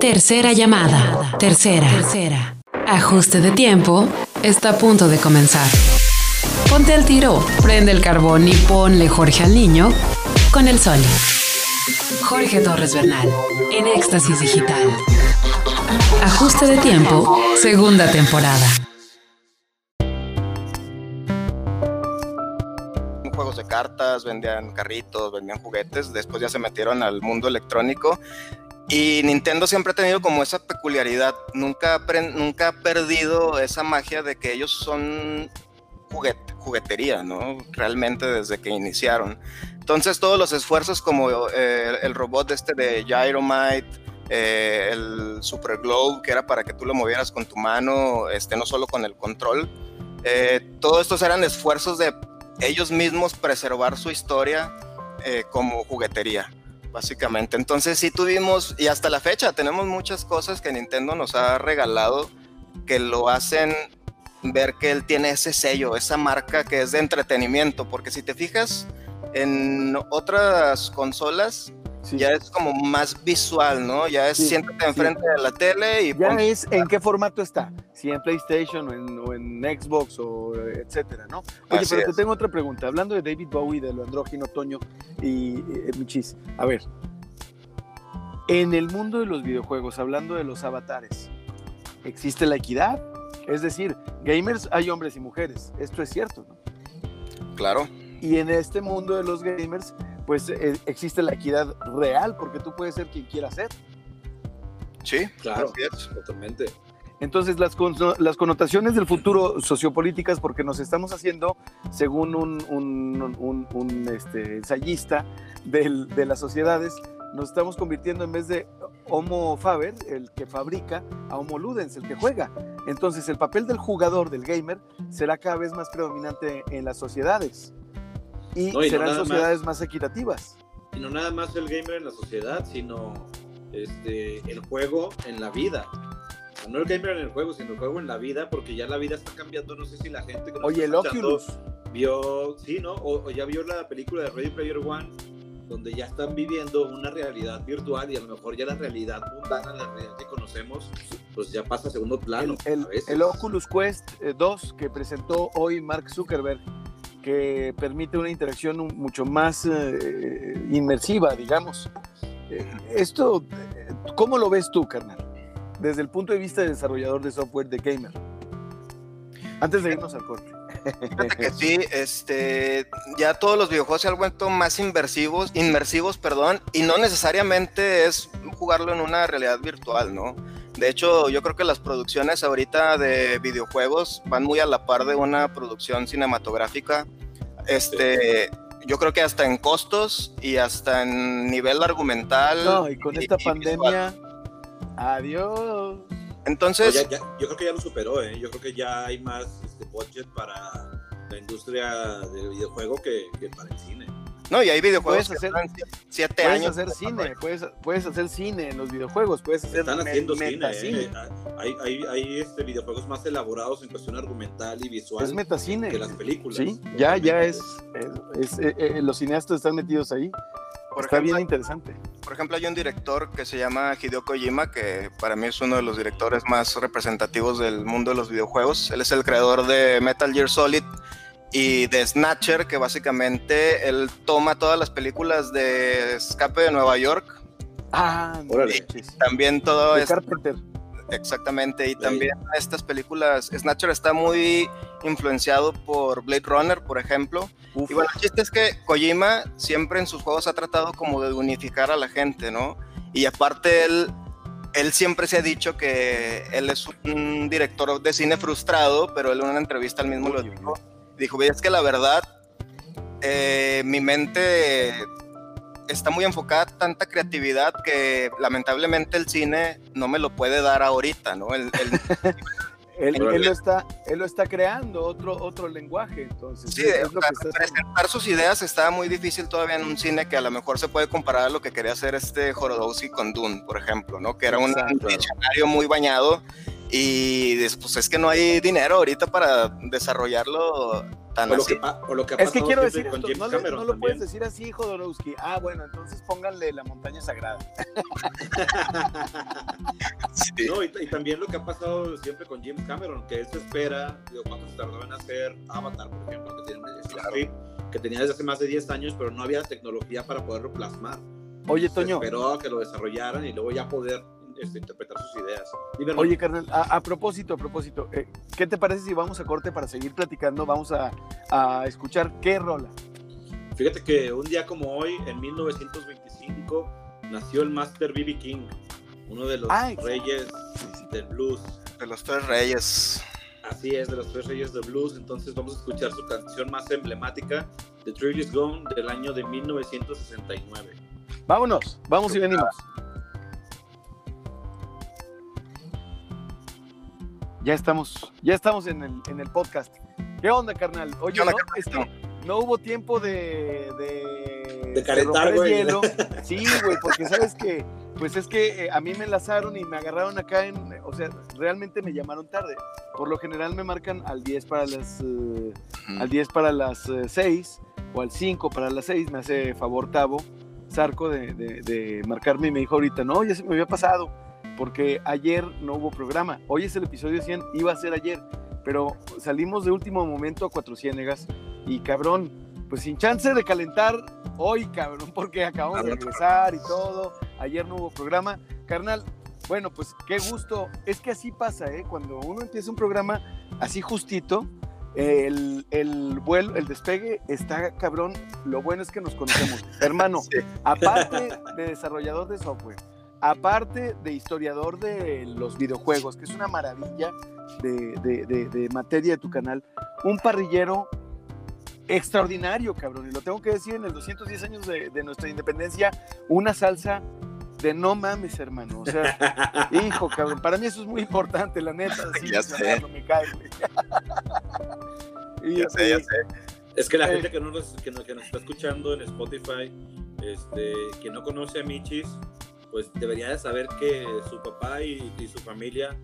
Tercera llamada. Tercera. Tercera. Ajuste de tiempo. Está a punto de comenzar. Ponte al tiro, prende el carbón y ponle Jorge al niño con el sol. Jorge Torres Bernal, en Éxtasis Digital. Ajuste de tiempo, segunda temporada. Juegos de cartas, vendían carritos, vendían juguetes, después ya se metieron al mundo electrónico y Nintendo siempre ha tenido como esa peculiaridad, nunca, ha perdido esa magia de que ellos son juguetería, ¿no? Realmente desde que iniciaron. Entonces todos los esfuerzos como eh, el robot este de Gyromite, eh, el Super Globe, que era para que tú lo movieras con tu mano, este, no solo con el control, eh, todos estos eran esfuerzos de ellos mismos preservar su historia como juguetería básicamente. Entonces sí tuvimos, y hasta la fecha tenemos muchas cosas que Nintendo nos ha regalado que lo hacen ver que él tiene ese sello, esa marca que es de entretenimiento, porque si te fijas en otras consolas, ya es como más visual, ¿no? Ya es siéntate enfrente de la tele y... Ya es en qué formato está, si en PlayStation o en, Xbox o etcétera, ¿no? Oye, pero te tengo otra pregunta. Hablando de David Bowie, de lo andrógino, Toño y eh, Michis, a ver, en el mundo de los videojuegos, hablando de los avatares, ¿existe la equidad? Es decir, gamers hay hombres y mujeres, esto es cierto, ¿no? Claro. Y en este mundo de los gamers pues eh, existe la equidad real, porque tú puedes ser quien quieras ser. Sí, claro, totalmente. Entonces, las, las, connotaciones del futuro sociopolíticas, porque nos estamos haciendo, según un, un, un, este, ensayista de las sociedades, nos estamos convirtiendo en vez de Homo Faber, el que fabrica, a Homo Ludens, el que juega. Entonces, el papel del jugador, del gamer, será cada vez más predominante en las sociedades y, serán sociedades más, equitativas. Y no nada más el gamer en la sociedad, sino este, el juego en la vida. no el gamer en el juego, sino el juego en la vida, porque ya la vida está cambiando. No sé si la gente que Oye, el Oculus. Vio, sí, ¿no? O, ya vio la película de Ready Player One, donde ya están viviendo una realidad virtual y a lo mejor ya la realidad mundana, la realidad que conocemos, pues ya pasa a segundo plano. El, el Oculus Quest 2 eh, que presentó hoy Mark Zuckerberg que permite una interacción mucho más eh, inmersiva, digamos. Eh, esto, ¿cómo lo ves tú, carnal? Desde el punto de vista de desarrollador de software de gamer. Antes de irnos al corte. Que sí, este, ya todos los videojuegos se han vuelto más inmersivos, inmersivos, perdón, y no necesariamente es jugarlo en una realidad virtual, ¿no? De hecho, yo creo que las producciones ahorita de videojuegos van muy a la par de una producción cinematográfica. Este, yo creo que hasta en costos y hasta en nivel argumental. No, y con esta pandemia, adiós. Entonces, yo creo que ya lo superó, ¿eh? Yo creo que ya hay más este, budget para la industria del videojuego que para el cine. No, y hay videojuegos puedes hacer, siete puedes años. Hacer cine, puedes, puedes, hacer cine en los videojuegos, puedes hacer Están haciendo cine, eh. hay, hay, hay este, videojuegos más elaborados en cuestión argumental y visual es metacine. que las películas. Sí, ya, ya es, es, eh, eh, los cineastas están metidos ahí. Está bien interesante. Por ejemplo, hay un director que se llama Hideo Kojima, que para mí es uno de los directores más representativos del mundo de los videojuegos. Él es el creador de Metal Gear Solid y de Snatcher, que básicamente él toma todas las películas de Escape de Nueva York. Ah, y también todo es Exactamente, y también estas películas, Snatcher está muy influenciado por Blade Runner, por ejemplo. Y bueno, el chiste es que Kojima siempre en sus juegos ha tratado como de unificar a la gente, ¿no? Y aparte él, él siempre se ha dicho que él es un director de cine frustrado, pero él en una entrevista al mismo lo dijo dijo, es que la verdad, eh, mi mente está muy enfocada tanta creatividad que lamentablemente el cine no me lo puede dar ahorita, ¿no? él, lo está, él lo está creando, otro, otro lenguaje, entonces. Sí, presentar sus ideas está muy difícil todavía en un cine que a lo mejor se puede comparar a lo que quería hacer este Jorodowski con Dune, por ejemplo, ¿no? Que era un, escenario muy bañado y pues es que no hay dinero ahorita para desarrollarlo tan así. es que quiero decir esto, no, lo puedes decir así, Jodorowsky. Ah, bueno, entonces pónganle la montaña sagrada. No, y, y, también lo que ha pasado siempre con James Cameron, que él se espera, digo, cuánto se tardó en hacer Avatar, por ejemplo, que, tiene, claro. que tenía desde hace más de 10 años, pero no había tecnología para poderlo plasmar. Oye, Toño. Se esperó a que lo desarrollaran y luego ya poder este, interpretar sus ideas. Oye, carnal, a, a, propósito, a propósito, eh, ¿qué te parece si vamos a corte para seguir platicando? Vamos a, a escuchar qué rola. Fíjate que un día como hoy, en 1925, nació el Master B.B. King, uno de los Ay, reyes del blues. De los tres reyes. Así es, de los tres reyes del blues. Entonces vamos a escuchar su canción más emblemática, The Thrill Is Gone, del año de 1969. Vámonos, vamos y venimos. Ya estamos, ya estamos en el, en el podcast. ¿Qué onda, carnal? Oye, ¿no? Este, no hubo tiempo de. De, de calentar, güey. Hielo. Sí, güey, porque sabes que. Pues es que eh, a mí me enlazaron y me agarraron acá en. O sea, realmente me llamaron tarde. Por lo general me marcan al 10 para las. Uh, al 10 para las uh, 6 o al 5 para las 6. Me hace favor Tavo, Zarco, de, de, de marcarme y me dijo ahorita, no, ya se me había pasado porque ayer no hubo programa. Hoy es el episodio 100, iba a ser ayer, pero salimos de último momento a Cuatro Ciénegas y cabrón, pues sin chance de calentar hoy, cabrón, porque acabamos de regresar y todo. Ayer no hubo programa. Carnal, bueno, pues qué gusto. Es que así pasa, ¿eh? Cuando uno empieza un programa así justito, el, el, vuelo, el despegue está cabrón. Lo bueno es que nos conocemos. Hermano, sí. aparte de desarrollador de software, aparte de historiador de los videojuegos, que es una maravilla de, de, de, de, materia de tu canal, un parrillero extraordinario, cabrón, y lo tengo que decir, en el 210 años de, nuestra independencia, una salsa de no mames, hermano, o sea, hijo, cabrón, para mí eso es muy importante, la neta, sí, ya sé. me cae, y, ya sé, ya sé. Es que la eh, gente que, no nos, que, nos, que nos está escuchando en Spotify, este, que no conoce a Michis, pues debería de saber que su papá y, y su familia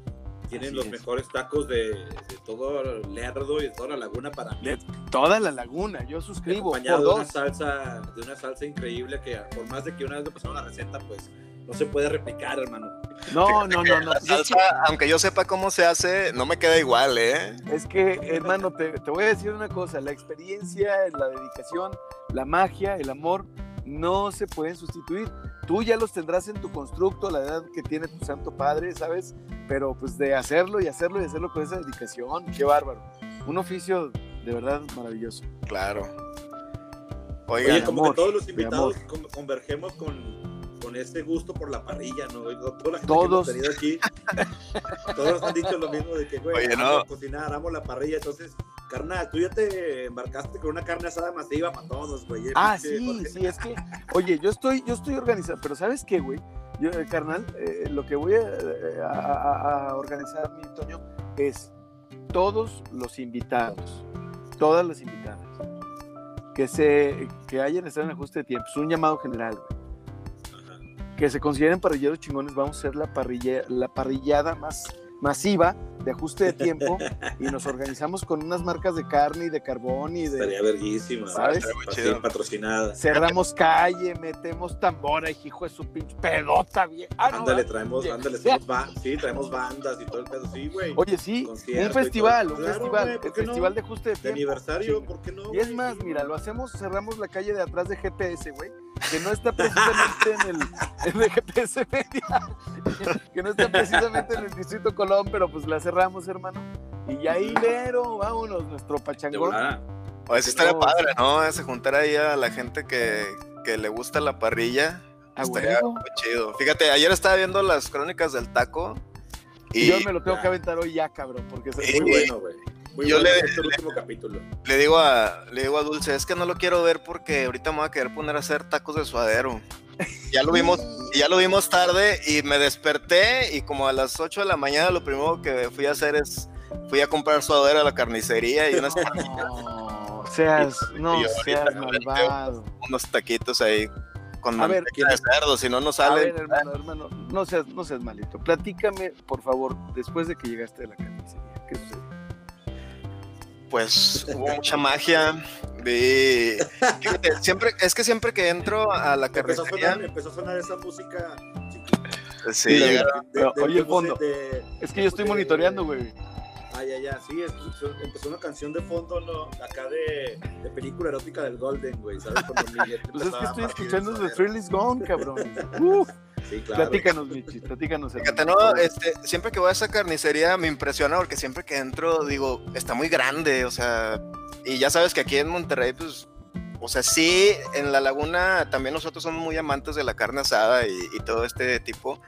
tienen Así los es. mejores tacos de, de, todo Lerdo y de toda la laguna para mí. De toda la laguna, yo suscribo. Acompañado de una salsa, de una salsa increíble que por más de que una vez me pasaron la receta, pues no se puede replicar, hermano. No, no, no, no. La salsa, aunque yo sepa cómo se hace, no me queda igual, ¿eh? Es que, hermano, te, te voy a decir una cosa, la experiencia, la dedicación, la magia, el amor, no se pueden sustituir. Tú ya los tendrás en tu constructo, la edad que tiene tu santo padre, ¿sabes? Pero pues de hacerlo y hacerlo y hacerlo con esa dedicación, qué bárbaro. Un oficio de verdad maravilloso. Claro. Oigan, Oye, como amor, que todos los invitados convergemos con, con ese gusto por la parrilla, ¿no? Toda la gente todos. que hemos tenido aquí, todos han dicho lo mismo de que, güey, Oye, no. cocinar, amo la parrilla, entonces, carnal, tú ya te embarcaste con una carne asada masiva para todos, güey. Ah, sí, sí, es que, oye, yo estoy, yo estoy organizado, pero ¿sabes qué, güey? Yo, eh, carnal, eh, lo que voy a, a, a, a organizar, mi Toño, es todos los invitados, todas las invitadas, que, se, que hayan estado en ajuste de tiempo, es un llamado general, güey que se consideren parrilleros chingones, vamos a ser la, parrilla, la parrillada más masiva de ajuste de tiempo y nos organizamos con unas marcas de carne y de carbón y de... Estaría verguísima, ¿sabes? Estaría patrocinada. Cerramos calle, metemos tambora, hijo de su pinche pedota, bien. Ah, no, ándale, traemos, ándale, sí, traemos bandas y todo el pedo, sí, güey. Oye, sí, un festival, un claro, festival, wey, el festival no? de ajuste de De tiempo. aniversario, Sí. ¿por qué no? Y es más, mira, lo hacemos, cerramos la calle de atrás de GPS, güey, que no está precisamente en el, en el GPS Media, que no está precisamente en el Distrito Colón, pero pues la cerramos, hermano. Y ahí, mero, vámonos, nuestro pachangón. Pues sí estaría No, padre, ¿no? Se juntar ahí a la gente que, que le gusta la parrilla. Estaría muy chido. Fíjate, ayer estaba viendo las crónicas del taco. Y Y yo me lo tengo ya. que aventar hoy ya, cabrón, porque es muy bueno, güey. Muy Yo bueno le- este último capítulo. le digo a le digo a Dulce, es que no lo quiero ver porque ahorita me voy a querer poner a hacer tacos de suadero. Ya lo vimos, ya lo vimos tarde y me desperté y como a las 8 de la mañana lo primero que fui a hacer es fui a comprar suadero a la carnicería y unas, No, seas, no Y seas malvado. unos taquitos ahí con A ver, de cerdo, si no no A sale. ver, hermano, hermano, no seas, no seas malito. Platícame, por favor, después de que llegaste a la carnicería, ¿qué sucedió? Pues hubo mucha magia. Fíjate, siempre, es que siempre que entro a la Empezó a, carnicería, sonar, empezó a sonar esa música. Sí, Sí, de- Pero, oye, el fondo. de- Es que yo estoy monitoreando, güey. Ah, ya, ya, sí, es- empezó una canción de fondo ¿no? acá de, de película erótica del Golden, güey, ¿sabes? Pues es que estoy escuchando The. Thrill is Gone, cabrón. Uf, Sí, claro. platícanos, Michi, platícanos. Fíjate, no, este, siempre que voy a esa carnicería me impresiona porque siempre que entro digo, está muy grande, o sea, y ya sabes que aquí en Monterrey, pues, o sea, sí, en la laguna también nosotros somos muy amantes de la carne asada y, y todo este tipo,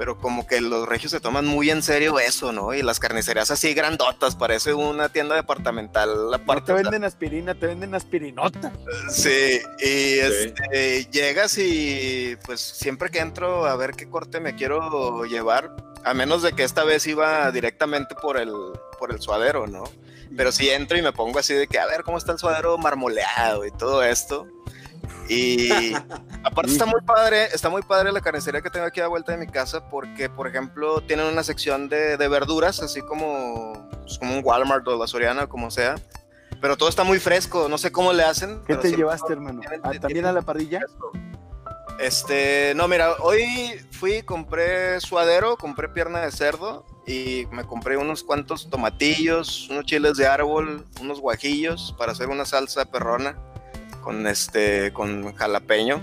pero como que los regios se toman muy en serio eso, ¿no? Y las carnicerías así grandotas, parece una tienda departamental No aparte. te venden aspirina, te venden aspirinota. Sí, y este, llegas y pues siempre que entro a ver qué corte me quiero llevar, a menos de que esta vez iba directamente por el, por el suadero, ¿no? Pero si entro y me pongo así de que a ver cómo está el suadero marmoleado y todo esto. Y aparte está muy padre, está muy padre la carnicería que tengo aquí a vuelta de mi casa porque, por ejemplo, tienen una sección de, de verduras, así como, pues, como un Walmart o la Soriana o como sea. Pero todo está muy fresco, no sé cómo le hacen. ¿Qué te llevaste, hermano? Ah, ¿También a la parrilla? Este, no, mira, hoy fui, compré suadero, compré pierna de cerdo y me compré unos cuantos tomatillos, unos chiles de árbol, unos guajillos para hacer una salsa perrona con este, con jalapeño.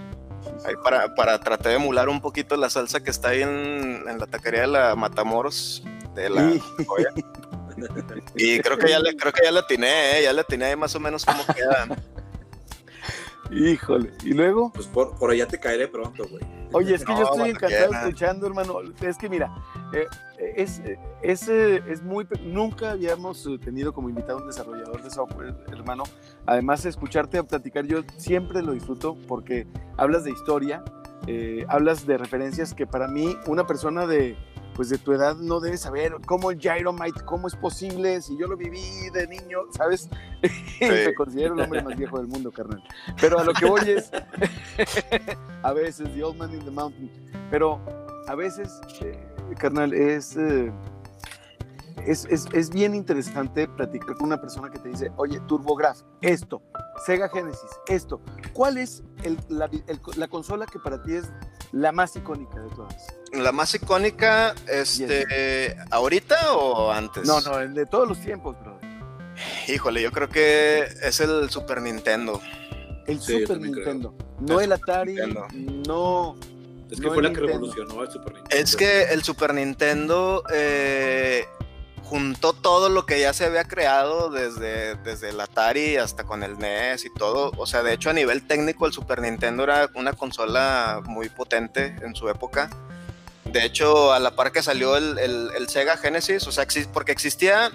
Ahí para, para tratar de emular un poquito la salsa que está ahí en, en la taquería de la Matamoros de la Y- Joya. Y creo que ya le, creo que ya la atiné, ¿eh? ya la atiné ahí más o menos como queda. Híjole. ¿Y luego? Pues por, por allá te caeré pronto, güey. Oye, es que yo estoy encantado quiera. escuchando, hermano. Es que mira, eh, es, es, es muy. pe- Nunca habíamos eh, tenido como invitado a un desarrollador de software, hermano. Además, escucharte a platicar, yo siempre lo disfruto porque hablas de historia, eh, hablas de referencias que para mí, una persona de. Pues de tu edad no debe saber cómo el Gyromite, cómo es posible, si yo lo viví de niño, ¿sabes? Me considero el hombre más viejo del mundo, carnal. Pero a lo que voy es, a veces, The Old Man in the Mountain. Pero a veces, eh, carnal, es, eh, es, es, es bien interesante platicar con una persona que te dice, oye, TurboGrafx, esto, Sega Genesis, esto. ¿Cuál es el- la, el- la consola que para ti es la más icónica de todas? La más icónica, este, ¿ahorita o antes? No, no, el de todos los tiempos, brother. Híjole, yo creo que es el Super Nintendo. El Sí, Super creo. Nintendo. No el Atari, Nintendo. no... Es que No fue la que Nintendo. revolucionó el Super Nintendo. Es que el Super Nintendo eh, juntó todo lo que ya se había creado desde, desde el Atari hasta con el NES y todo. O sea, de hecho a nivel técnico el Super Nintendo era una consola muy potente en su época. De hecho, a la par que salió el, el- el Sega Genesis, o sea, porque existía,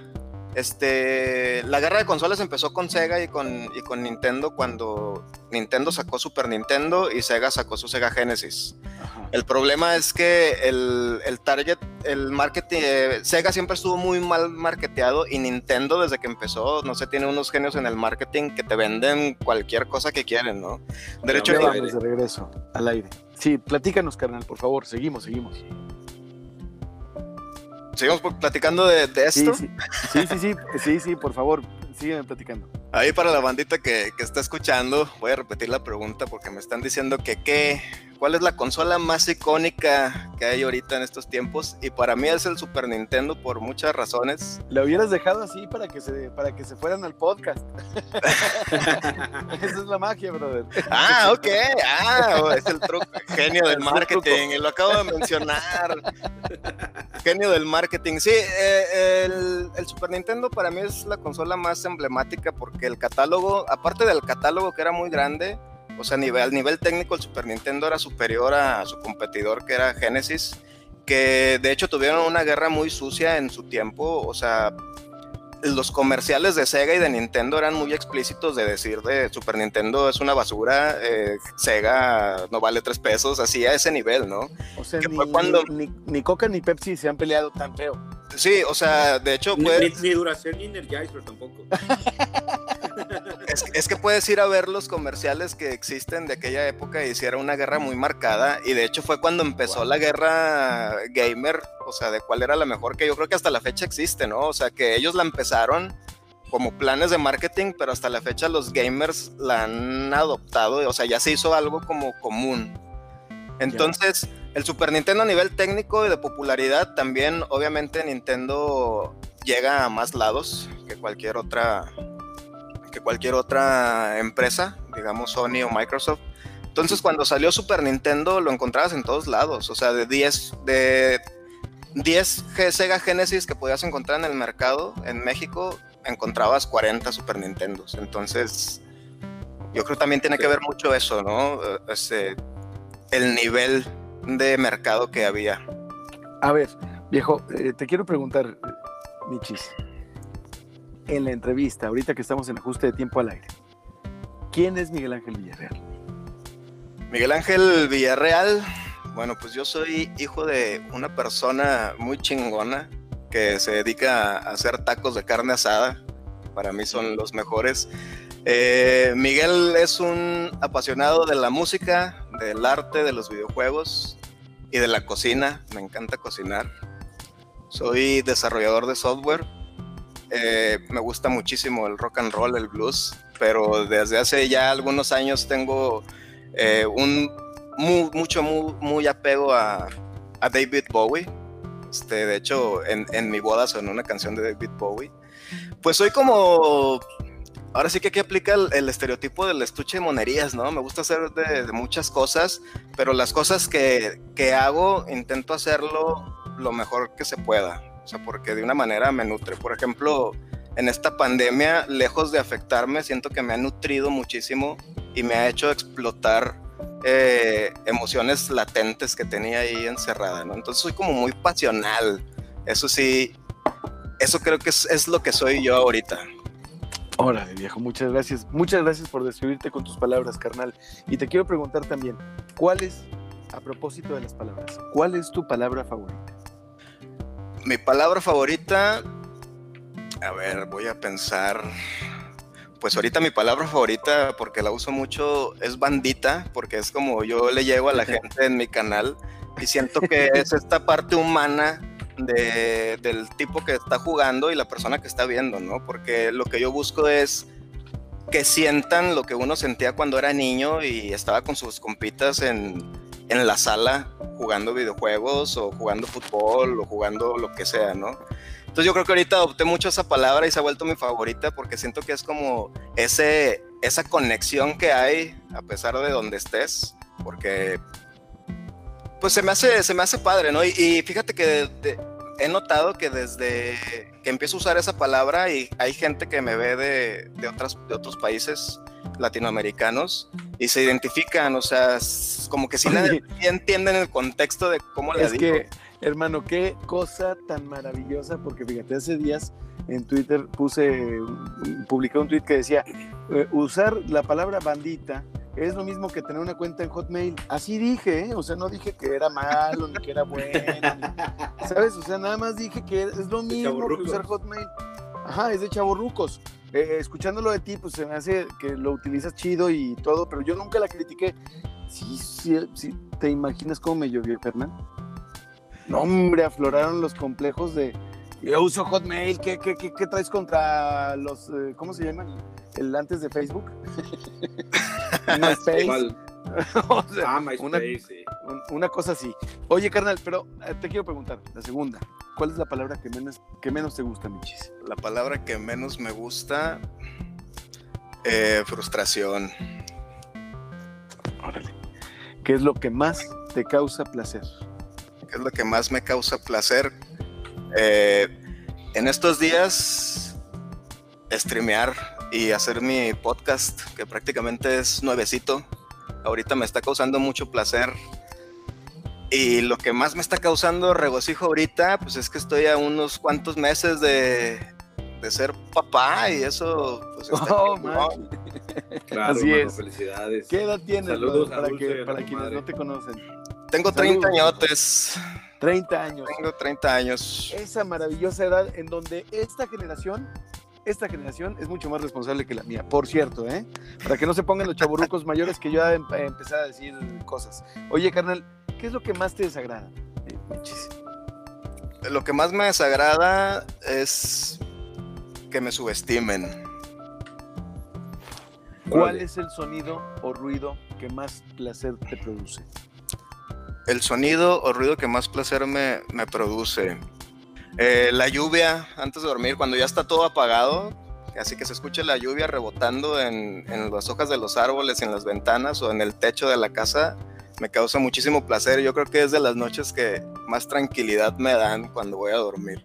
este, la guerra de consolas empezó con Sega y con, y con Nintendo cuando Nintendo sacó Super Nintendo y Sega sacó su Sega Genesis. Ajá. El problema es que el, el target, el marketing, eh, Sega siempre estuvo muy mal marketeado y Nintendo desde que empezó, no sé, tiene unos genios en el marketing que te venden cualquier cosa que quieren, ¿no? De hecho, Ya al vamos aire. de regreso, al aire. Sí, platícanos, carnal, por favor. Seguimos, seguimos. Seguimos platicando de, de Sí, esto. sí, sí, sí, sí, sí, sí, por favor, sígueme platicando. Ahí para la bandita que, que está escuchando, voy a repetir la pregunta porque me están diciendo que qué, cuál es la consola más icónica que hay ahorita en estos tiempos y para mí es el Super Nintendo por muchas razones. La hubieras dejado así para que se, para que se fueran al podcast. Esa es la magia, brother. Ah, ok, ah, oh, es el truco, genio del marketing, y lo acabo de mencionar. Genio del marketing, sí, eh, el, el Super Nintendo para mí es la consola más emblemática porque el catálogo, aparte del catálogo que era muy grande, o sea, a nivel, al nivel técnico el Super Nintendo era superior a su competidor que era Genesis, que de hecho tuvieron una guerra muy sucia en su tiempo, o sea, los comerciales de Sega y de Nintendo eran muy explícitos de decir de Super Nintendo es una basura, eh, Sega no vale tres pesos, así a ese nivel, ¿no? O sea, Que ni, fue cuando- ni, ni Coca ni Pepsi se han peleado tan feo. Sí, o sea, de hecho, Ni, puedes, ni, ni Duracell ni Energizer tampoco. es, es que puedes ir a ver los comerciales que existen de aquella época y hiciera una guerra muy marcada. Y de hecho fue cuando empezó la guerra gamer, o sea, de cuál era la mejor, que yo creo que hasta la fecha existe, ¿no? O sea, que ellos la empezaron como planes de marketing, pero hasta la fecha los gamers la han adoptado, o sea, ya se hizo algo como común. Entonces, el Super Nintendo a nivel técnico y de popularidad también, obviamente Nintendo llega a más lados que cualquier otra que cualquier otra empresa, digamos Sony o Microsoft. Entonces cuando salió Super Nintendo lo encontrabas en todos lados, o sea, de 10 de 10 Sega Genesis que podías encontrar en el mercado en México, encontrabas 40 Super Nintendos. Entonces, yo creo que también tiene que ver mucho eso, ¿no? Ese, el nivel de mercado que había. A ver, viejo, eh, te quiero preguntar, Michis, en la entrevista, ahorita que estamos en ajuste de tiempo al aire, ¿quién es Miguel Ángel Villarreal? Miguel Ángel Villarreal, bueno, pues yo soy hijo de una persona muy chingona que se dedica a hacer tacos de carne asada. Para mí son los mejores. Eh, Miguel es un apasionado de la música, del arte, de los videojuegos y de la cocina. Me encanta cocinar. Soy desarrollador de software. Eh, me gusta muchísimo el rock and roll, el blues, pero desde hace ya algunos años tengo eh, un mucho, muy, muy apego a, David Bowie. Este, de hecho, en, mi boda sonó una canción de David Bowie. Pues soy como ahora sí que aquí aplica el, estereotipo del estuche de monerías, ¿no? Me gusta hacer de, muchas cosas, pero las cosas que, que, hago intento hacerlo lo mejor que se pueda, o sea, porque de una manera me nutre. Por ejemplo, en esta pandemia, lejos de afectarme, siento que me ha nutrido muchísimo y me ha hecho explotar eh, emociones latentes que tenía ahí encerrada, ¿no? Entonces soy como muy pasional, eso sí, eso creo que es, lo que soy yo ahorita. Órale, viejo, muchas gracias. Muchas gracias por describirte con tus palabras, carnal. Y te quiero preguntar también, ¿cuál es, a propósito de las palabras, cuál es tu palabra favorita? Mi palabra favorita, a ver, voy a pensar. Pues ahorita mi palabra favorita, porque la uso mucho, es bandita, porque es como yo le llego a la gente en mi canal y siento que es esta parte humana de, del tipo que está jugando y la persona que está viendo, ¿no? Porque lo que yo busco es que sientan lo que uno sentía cuando era niño y estaba con sus compitas en, en la sala jugando videojuegos o jugando fútbol o jugando lo que sea, ¿no? Entonces yo creo que ahorita adopté mucho esa palabra y se ha vuelto mi favorita porque siento que es como ese, esa conexión que hay a pesar de donde estés, porque pues se me hace, se me hace padre, ¿no? Y, fíjate que he notado que desde que empiezo a usar esa palabra y hay gente que me ve de, de, otras, de otros países latinoamericanos y se identifican, o sea, como que sí, entienden el contexto de cómo le es que, hermano, qué cosa tan maravillosa, porque fíjate, hace días en Twitter puse, publiqué un tweet que decía, eh, usar la palabra bandita es lo mismo que tener una cuenta en Hotmail. Así dije, ¿eh? o sea, no dije que era malo, ni que era bueno, ¿sabes? O sea, nada más dije que es lo mismo que usar Hotmail. Ajá, es de chavorrucos. Eh, escuchándolo de ti, pues se me hace que lo utilizas chido y todo, pero yo nunca la critiqué. Sí, sí, sí. ¿Te imaginas cómo me llovió, Fernán? No, hombre, afloraron los complejos de. Yo uso Hotmail, ¿qué, qué, qué, traes contra los. Eh, ¿Cómo se llaman? El antes de Facebook. MySpace. ah, MySpace, una, sí. una cosa así. Oye, carnal, pero eh, te quiero preguntar, la segunda. ¿Cuál es la palabra que menos, que menos te gusta, Michis? La palabra que menos me gusta, eh, frustración. Órale. ¿Qué es lo que más te causa placer? ¿Qué es lo que más me causa placer? Eh, en estos días, streamear y hacer mi podcast, que prácticamente es nuevecito. Ahorita me está causando mucho placer. Y lo que más me está causando regocijo ahorita, pues es que estoy a unos cuantos meses de, de ser papá y eso, pues está oh, Claro, Así es. felicidades. ¿Qué edad tienes Saludos para, que, para quienes no te conocen? Tengo 30 años. 30 años. Tengo 30 años. Esa maravillosa edad en donde esta generación esta generación es mucho más responsable que la mía, por cierto, ¿eh? Para que no se pongan los chaburrucos mayores que yo ya em empezar a decir cosas. Oye, carnal, ¿qué es lo que más te desagrada? lo que más me desagrada es que me subestimen. ¿Cuál es el sonido o ruido que más placer te produce? el sonido o ruido que más placer me, me produce. Eh, la lluvia antes de dormir, cuando ya está todo apagado, así que se escuche la lluvia rebotando en, en, las hojas de los árboles, en las ventanas o en el techo de la casa, me causa muchísimo placer. Yo creo que es de las noches que más tranquilidad me dan cuando voy a dormir.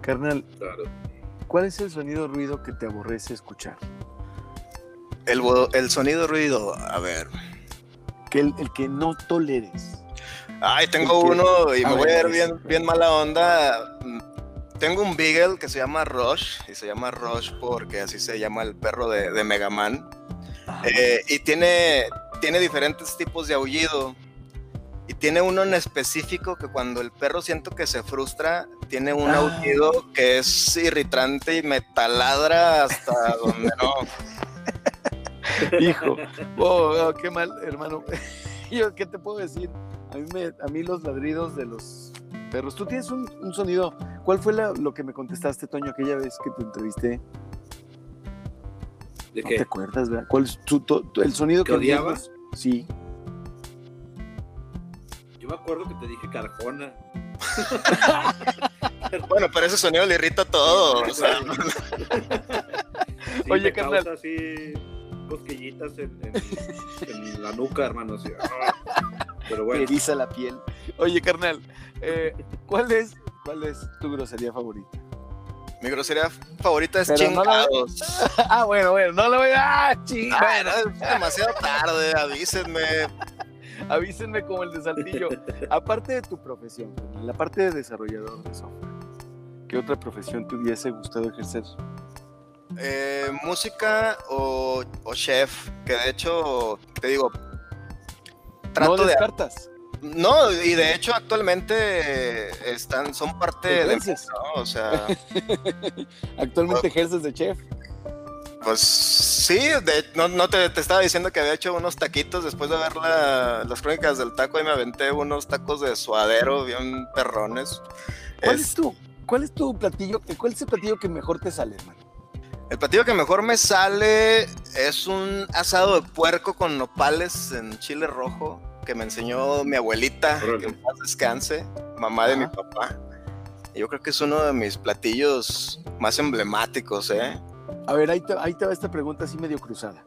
Carnal, claro. ¿cuál es el sonido ruido que te aborrece escuchar? El, el sonido ruido, a ver. Que el, el que no toleres. Ay, tengo uno y me voy a ver bien, bien mala onda. Tengo un Beagle que se llama Rush, y se llama Rush porque así se llama el perro de, de Mega Man. Eh, y tiene, tiene diferentes tipos de aullido. Y tiene uno en específico que cuando el perro siento que se frustra, tiene un ah. aullido que es irritante y me taladra hasta donde no. Hijo, oh, oh, qué mal, hermano. Yo, ¿qué te puedo decir? A mí, me, a mí los ladridos de los perros. Tú tienes un, un sonido. ¿Cuál fue la, lo que me contestaste, Toño, aquella vez que te entrevisté? ¿De ¿No qué? te acuerdas, verdad? ¿Cuál es tu, tu, tu, el sonido ¿Que que odiabas? Sí. Yo me acuerdo que te dije carjona. Bueno, pero ese sonido le irrita todo. o sea, Sí, Oye, carnal. causa así cosquillitas en, en- en la nuca, hermano. así, ah. Pero bueno, eriza la piel. Oye, carnal, eh, ¿cuál, es, ¿cuál es tu grosería favorita? mi grosería favorita es Pero no la- chingados. ah, bueno, bueno, no lo voy a. ¡Ah, ching! Ah, Bueno, es demasiado tarde, avísenme. avísenme como el de Saltillo. Aparte de tu profesión, carnal, la parte de desarrollador de software, ¿qué otra profesión te hubiese gustado ejercer? Eh, música o, o chef, que de hecho, te digo, trato no de... descartas. No, y de hecho actualmente están, son parte de... ¿no? O sea, Actualmente ejerces de chef. pues sí, de- no, no te, te estaba diciendo que había hecho unos taquitos después de ver la- las crónicas del taco y me aventé unos tacos de suadero bien perrones. ¿Cuál Es- es tu, cuál es tu platillo? ¿Cuál es el platillo que mejor te sale, hermano? El platillo que mejor me sale es un asado de puerco con nopales en chile rojo que me enseñó mi abuelita, Órale. que en paz descanse, mamá de mi papá. Yo creo que es uno de mis platillos más emblemáticos, ¿eh? A ver, ahí te, ahí te va esta pregunta así medio cruzada.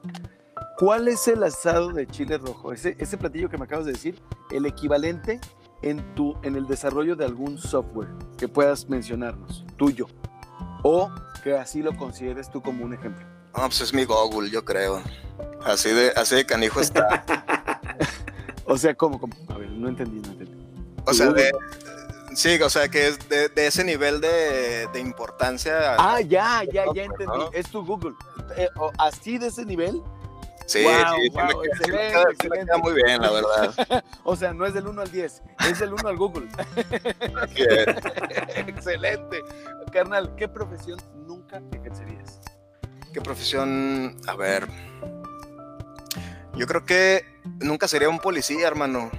¿Cuál es el asado de chile rojo? Ese, ese platillo que me acabas de decir, el equivalente en, tu, en el desarrollo de algún software que puedas mencionarnos, tuyo, o que así lo consideres tú como un ejemplo. No, pues es mi Google, yo creo. Así de, así de canijo está. O sea, ¿cómo? cómo? A ver, no entendí, no entendí. O sea, de, sí, o sea, que es de, de ese nivel de, de importancia. Ah, ya, ya, ya entendí. ¿no? Es tu Google. Eh, así de ese nivel. sí, wow, sí, sí, wow, me, queda- sí me excelente, queda, sí me excelente. queda muy bien, la verdad. O sea, no es del 1 al 10, es del 1 al Google. Excelente. Carnal, ¿qué profesión nunca ejercerías? ¿Qué profesión? A ver. Yo creo que nunca sería un policía, hermano.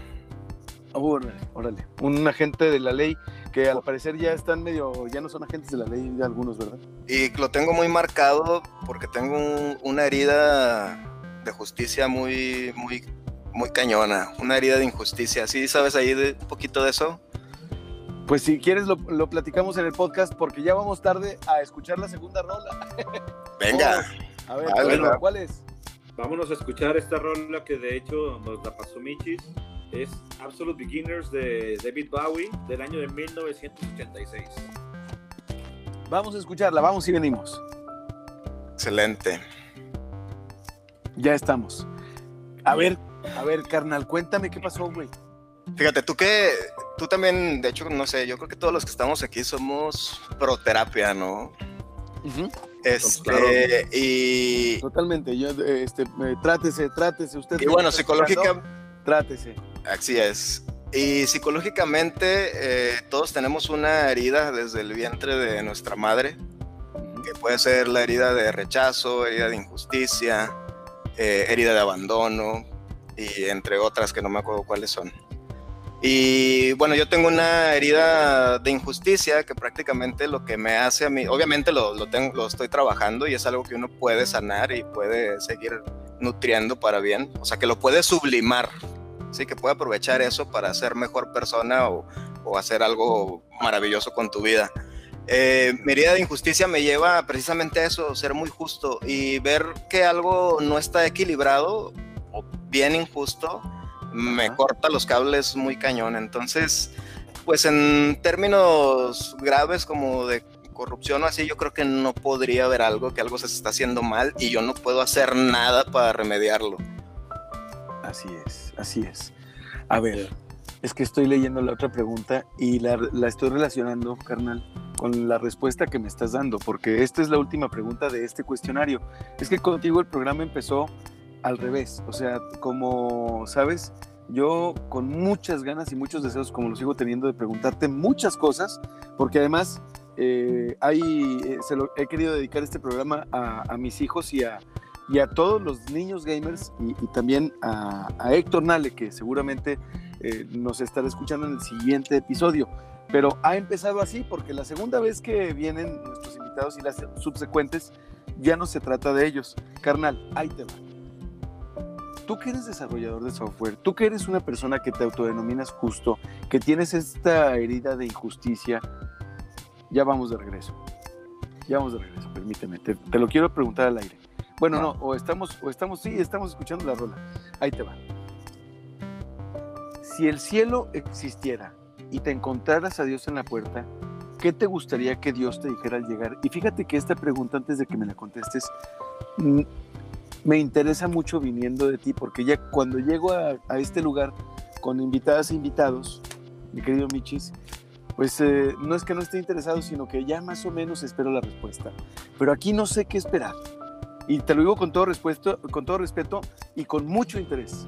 Órale, órale. Un agente de la ley que al parecer ya están medio, ya no son agentes de la ley de algunos, ¿verdad? Y lo tengo muy marcado porque tengo un- una herida de justicia muy, muy, muy cañona. Una herida de injusticia. ¿Sí sabes ahí de un poquito de eso? Pues si quieres lo, lo platicamos en el podcast porque ya vamos tarde a escuchar la segunda rola. Venga. A ver, Vale, bueno, va. ¿cuál es? vámonos a escuchar esta rola que de hecho nos la pasó Michis. Es Absolute Beginners de David Bowie del año de 1986. Vamos a escucharla, vamos y venimos. Excelente. Ya estamos. A ver, a ver, carnal, cuéntame qué pasó, güey. Fíjate, tú que, tú también, de hecho, no sé, yo creo que todos los que estamos aquí somos pro terapia, ¿no? Este, claro. y, Totalmente. Yo, este, trátese, trátese usted. y bueno, psicológica, Trátese. así es. Y psicológicamente, eh, todos tenemos una herida desde el vientre de nuestra madre, que puede ser la herida de rechazo, herida de injusticia, eh, herida de abandono, y entre otras que no me acuerdo cuáles son. Y bueno, yo tengo una herida de injusticia que prácticamente lo que me hace a mí, obviamente lo, lo, tengo, lo estoy trabajando y es algo que uno puede sanar y puede seguir nutriendo para bien, o sea que lo puede sublimar, sí, que puede aprovechar eso para ser mejor persona o, o hacer algo maravilloso con tu vida. Eh, mi herida de injusticia me lleva precisamente a eso, ser muy justo y ver que algo no está equilibrado o bien injusto, me corta los cables muy cañón. Entonces, pues en términos graves como de corrupción o así, yo creo que no podría haber algo, que algo se está haciendo mal y yo no puedo hacer nada para remediarlo. Así es, así es. A ver, es que estoy leyendo la otra pregunta y la, la estoy relacionando, carnal, con la respuesta que me estás dando, porque esta es la última pregunta de este cuestionario. Es que contigo el programa empezó al revés, o sea, como sabes, yo con muchas ganas y muchos deseos, como lo sigo teniendo, de preguntarte muchas cosas, porque además eh, eh, se lo, he querido dedicar este programa a, mis hijos y a, y a todos los niños gamers y, también a, a, Héctor Nale, que seguramente eh, nos estará escuchando en el siguiente episodio. Pero ha empezado así porque la segunda vez que vienen nuestros invitados y las subsecuentes ya no se trata de ellos. Carnal, ahí te va. Tú que eres desarrollador de software, tú que eres una persona que te autodenominas justo, que tienes esta herida de injusticia, ya vamos de regreso. Ya vamos de regreso, permíteme, te, te lo quiero preguntar al aire. Bueno, no, o estamos, o estamos, sí, estamos escuchando la rola. Ahí te va. Si el cielo existiera y te encontraras a Dios en la puerta, ¿qué te gustaría que Dios te dijera al llegar? Y fíjate que esta pregunta, antes de que me la contestes, mm, me interesa mucho viniendo de ti, porque ya cuando llego a, este lugar con invitadas e invitados, mi querido Michis, pues eh, no es que no esté interesado, sino que ya más o menos espero la respuesta. Pero aquí no sé qué esperar. Y te lo digo con todo, respeto, con todo respeto y con mucho interés.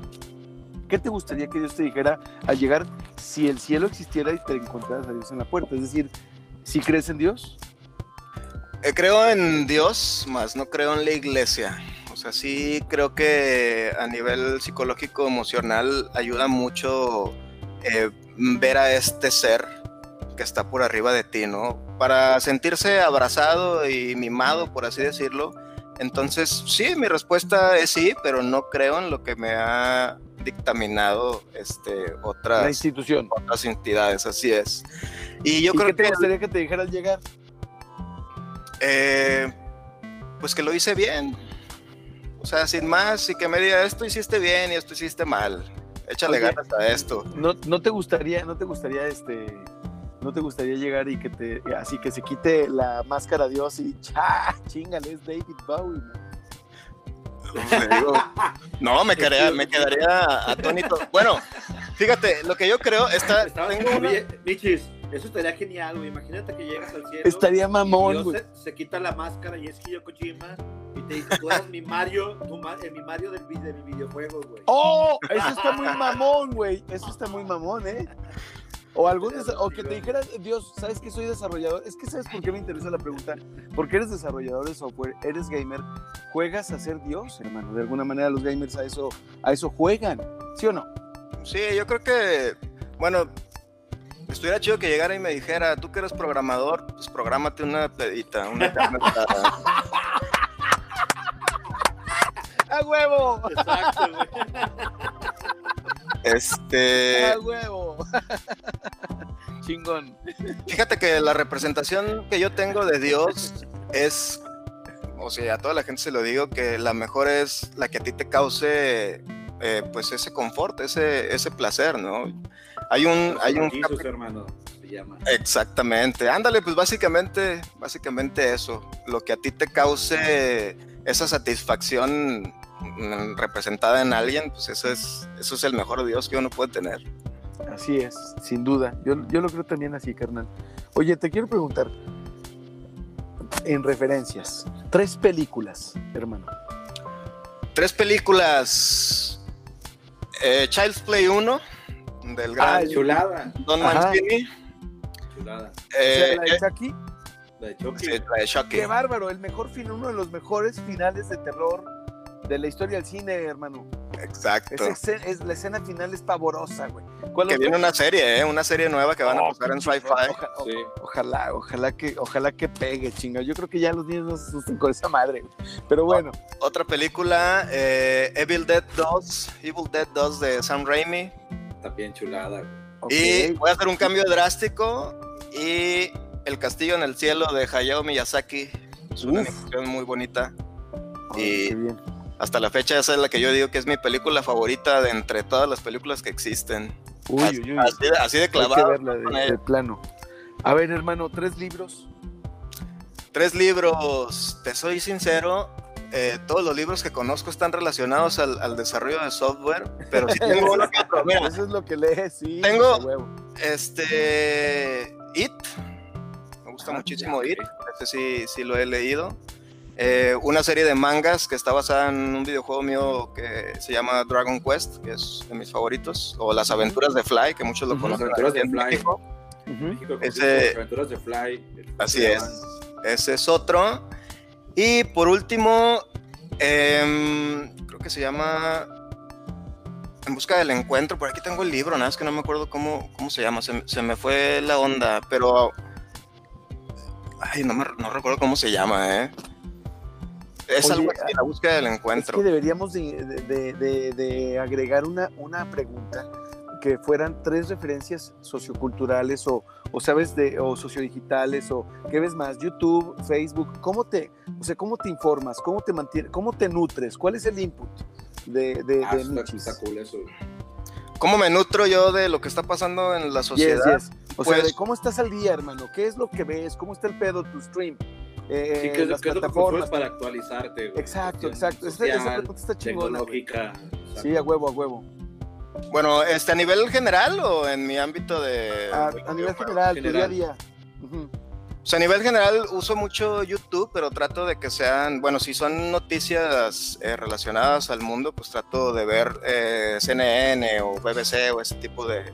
¿Qué te gustaría que Dios te dijera al llegar si el cielo existiera y te encontraras a Dios en la puerta? Es decir, si crees en Dios. Eh, creo en Dios, más no creo en la iglesia. O sea, sí creo que a nivel psicológico, emocional, ayuda mucho eh, ver a este ser que está por arriba de ti, ¿no? Para sentirse abrazado y mimado, por así decirlo. Entonces, sí, mi respuesta es sí, pero no creo en lo que me ha dictaminado este, otras, La institución. otras entidades, así es. Y yo ¿Y creo qué te que, gustaría que te dijera al llegar? eh, pues que lo hice bien. O sea, sin más, y que me diga, esto hiciste bien y esto hiciste mal. Échale Oye, ganas a esto. ¿No, no te gustaría, no te gustaría este, no te gustaría llegar y que te, así que se quite la máscara Dios y ¡cha! Chingale, es David Bowie. digo, no, me quedaría, me quedaría atónito. Bueno, fíjate, lo que yo creo está. Tengo una- Michis, eso estaría genial, güey. Imagínate que llegas al cielo. Estaría mamón, Dios güey. se, se quita la máscara y es Hideo Kojima dice, tú eres mi Mario, tu ma- eh, mi Mario del, de mi videojuego, güey. ¡Oh! Eso está muy mamón, güey. Eso está muy mamón, ¿eh? O algún desa- o que te dijera, Dios, ¿sabes que soy desarrollador? Es que ¿sabes por qué me interesa la pregunta? Porque eres desarrollador de software, eres gamer, juegas a ser Dios, hermano. De alguna manera los gamers a eso, a eso juegan, ¿sí o no? Sí, yo creo que, bueno, estuviera chido que llegara y me dijera, tú que eres programador, pues prográmate una pedita, una carne asada". ¡A huevo! Exacto, güey. Este, ¡A huevo! Chingón. fíjate que la representación que yo tengo de Dios es, o sea, a toda la gente se lo digo, que la mejor es la que a ti te cause, eh, pues ese confort, ese, ese placer, ¿no? Hay un, hay un Jesus, hermano, se llama. Exactamente. Ándale, pues básicamente, básicamente eso. Lo que a ti te cause esa satisfacción representada en alguien, pues eso es, eso es el mejor Dios que uno puede tener. Así es, sin duda. Yo, yo lo creo también así, carnal. Oye, te quiero preguntar, en referencias, tres películas, hermano. Tres películas. Eh, Child's Play 1, del gran Ah, Chulada, Don Ajá. Mancini. chulada. Sea, Eh, la de Chucky, La de Chucky. sí, la de Chucky. qué bárbaro, el mejor fin, uno de los mejores finales de terror de la historia del cine, hermano. Exacto. Esa escena- es, la escena final es pavorosa, güey. Que viene una serie, ¿eh? Una serie nueva que van a Oh, pasar en sci-fi. oja- o- Sí. Ojalá, ojalá que, ojalá que pegue, chinga. Yo creo que ya los niños no se asusten con esa madre. güey. Pero bueno, Otra película, eh, Evil Dead 2, Evil Dead 2 de Sam Raimi. Está bien chulada. güey. Y voy a hacer un cambio drástico. Y El Castillo en el Cielo de Hayao Miyazaki. Es una Uf. animación muy bonita. Y- qué bien. Hasta la fecha esa es la que yo digo que es mi película favorita de entre todas las películas que existen. Uy, así, uy, uy. así de, así de Hay que clavado. verla de, plano. A ver, hermano, tres libros. Tres libros, te soy sincero, eh, todos los libros que conozco están relacionados al, al desarrollo de software, pero sí tengo uno que otro. Mira, Eso es lo que lees, sí. Tengo- este, It, me gusta Ah, muchísimo ya, It, este sí, sí lo he leído. Eh, una serie de mangas que está basada en un videojuego mío que se llama Dragon Quest, que es de mis favoritos, o Las Aventuras de Fly, que muchos lo conocen. Las Aventuras de Fly. México. Ujú. México, Ese- Las aventuras de Fly. Así es. Ese es otro. Y por último, em, creo que se llama En busca del encuentro. Por aquí tengo el libro, nada más que no me acuerdo cómo, cómo se llama. Se, me- se me fue la onda, pero. Ay, no, me, no recuerdo cómo se llama, ¿eh? Es Oye, algo así, la búsqueda del Es encuentro. que deberíamos de, de- de- de agregar una, una pregunta que fueran tres referencias socioculturales o, o sabes de o sociodigitales o qué ves más YouTube Facebook cómo te o sea cómo te informas cómo te mantienes cómo te nutres cuál es el input de, de, Ah, de está, cool eso. ¿Cómo me nutro yo de lo que está pasando en la Yes, sociedad? yes. O sea, Pues- de cómo estás al día, hermano. ¿Qué es lo que ves? ¿Cómo está el pedo tu stream? Eh, Sí, ¿qué es, lo- las que plataformas. para actualizarte? güey? Exacto, exacto. Esa, esa social, pregunta está chingona. güey. Tecnológica. exacto. Sí, a huevo, a huevo. Bueno, este, ¿a nivel general o en mi ámbito de. A, nivel general, tu día a día. Ujú. O sea, a nivel general uso mucho YouTube, pero trato de que sean, bueno, si son noticias eh, relacionadas al mundo, pues trato de ver eh, CNN o BBC o ese tipo de,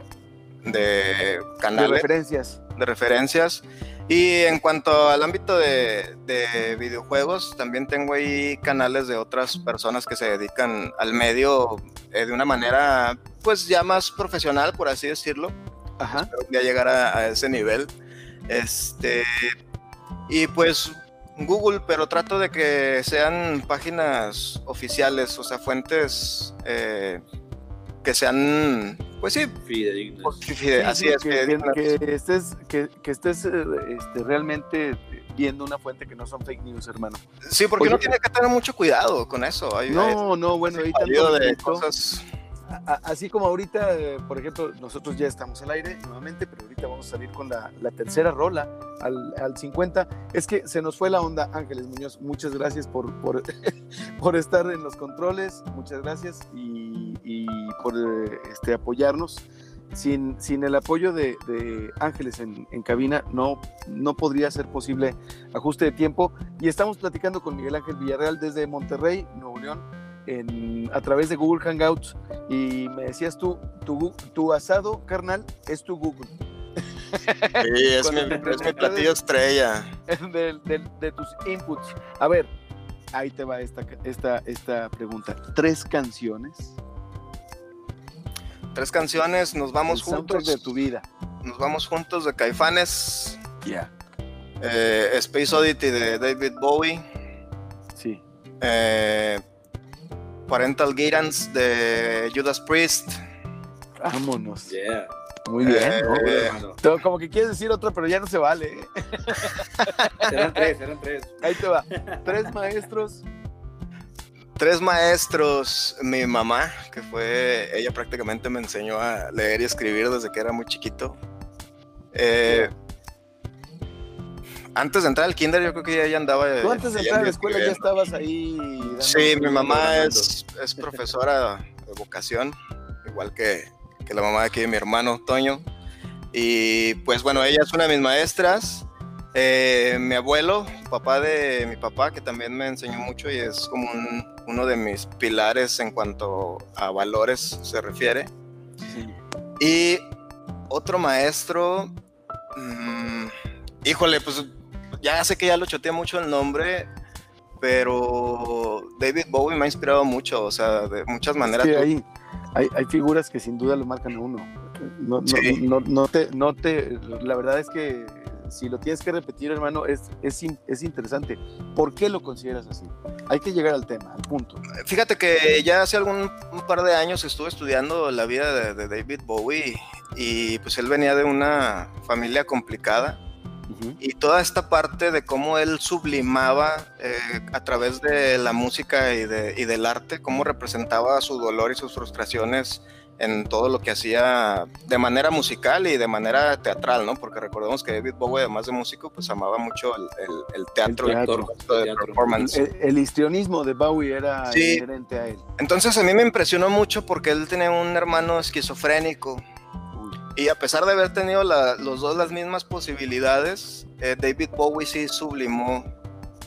de De canales, referencias. de referencias. Y en cuanto al ámbito de, de videojuegos, también tengo ahí canales de otras personas que se dedican al medio eh, de una manera, pues ya más profesional, por así decirlo Ajá. espero día llegar a, a ese nivel. Este, y pues Google, pero trato de que sean páginas oficiales, o sea, fuentes eh, que sean, pues sí, Fidedignas. fide- así Sí, es, que, fidedignas. que- que estés, que, que estés eh, este, realmente viendo una fuente que no son fake news, hermano. Sí, porque Oye, uno tiene que tener mucho cuidado con eso. Hay, hay No, no, bueno, ahí salido tanto de cosas. Así como ahorita, por ejemplo, nosotros ya estamos al aire nuevamente, pero ahorita vamos a salir con la, tercera rola al, al 50. Es que se nos fue la onda, Ángeles Muñoz. Muchas gracias por, estar en los controles, muchas gracias y, por eh, este, apoyarnos. Sin, el apoyo de, de Ángeles en, en cabina, no, no podría ser posible ajuste de tiempo. Y estamos platicando con Miguel Ángel Villarreal desde Monterrey, Nuevo León, en, a través de Google Hangouts y me decías tú, tu, asado, carnal, es tu Google, Sí, es mi, es mi platillo de- estrella. de, de- de tus inputs. A ver, ahí te va esta, esta, esta pregunta. ¿Tres canciones? Tres canciones, nos vamos el juntos. de tu vida. Nos vamos juntos de Caifanes, Ya. eh, Space Oddity de David Bowie. Sí. Eh, Parental Guidance de Judas Priest. Vámonos. Yeah. Muy bien. Eh, ¿no? Todo- Como que quieres decir otra, pero ya no se vale. ¿eh? Eran tres, eran tres. Ahí te va. Tres maestros. Tres maestros. Mi mamá, que fue, ella prácticamente me enseñó a leer y escribir desde que era muy chiquito. Eh, antes de entrar al kinder, yo creo que ella ya andaba. Tú antes de entrar a la escuela ya estabas ahí. Sí, mi mamá es, es profesora de vocación, igual que, que la mamá de aquí de mi hermano Toño. Y pues bueno, ella es una de mis maestras. Eh, mi abuelo, papá de mi papá, que también me enseñó mucho y es como un- uno de mis pilares en cuanto a valores se refiere. Sí. Y otro maestro, mm, híjole, pues ya sé que ya lo choteé mucho el nombre, pero David Bowie me ha inspirado mucho, o sea, de muchas maneras. Sí, hay, hay, hay figuras que sin duda lo marcan a uno. No, no, Sí. no, no te, no te, la verdad es que si lo tienes que repetir, hermano, es, es, es interesante. ¿Por qué lo consideras así? Hay que llegar al tema, al punto. Fíjate que ya hace algún un par de años estuve estudiando la vida de, de David Bowie y pues él venía de una familia complicada Ujú. y toda esta parte de cómo él sublimaba eh, a través de la música y, de- y del arte, cómo representaba su dolor y sus frustraciones en todo lo que hacía de manera musical y de manera teatral, ¿no? Porque recordemos que David Bowie, además de músico, pues amaba mucho el, el- el teatro, El y teatro. todo de Teatro. performance. El, el histrionismo de Bowie era Sí. inherente a él. Entonces a mí me impresionó mucho porque él tenía un hermano esquizofrénico y a pesar de haber tenido la- los dos las mismas posibilidades, eh, David Bowie sí sublimó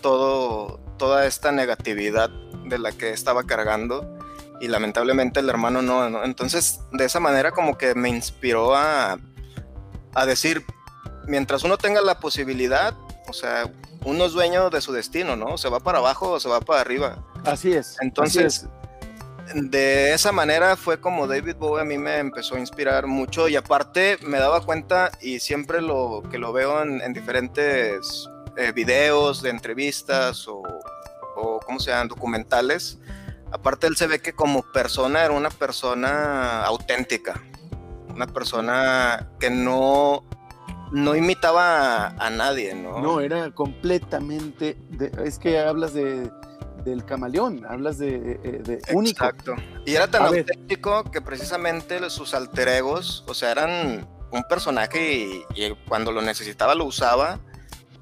todo, toda esta negatividad de la que estaba cargando y lamentablemente el hermano no, ¿no? Entonces de esa manera como que me inspiró a, a decir, mientras uno tenga la posibilidad, o sea, uno es dueño de su destino, ¿no? Se va para abajo o se va para arriba. Así es. Entonces, así de esa manera fue como David Bowie a mí me empezó a inspirar mucho y aparte me daba cuenta y siempre lo que lo veo en, en diferentes eh, videos de entrevistas o, o cómo se llaman documentales aparte él se ve que como persona era una persona auténtica una persona que no no imitaba a, a nadie no No, era completamente. de- es que hablas de del camaleón, hablas de, eh, de único. Exacto. Y era tan A ver. auténtico que precisamente sus alter egos, o sea, eran un personaje y, y cuando lo necesitaba lo usaba,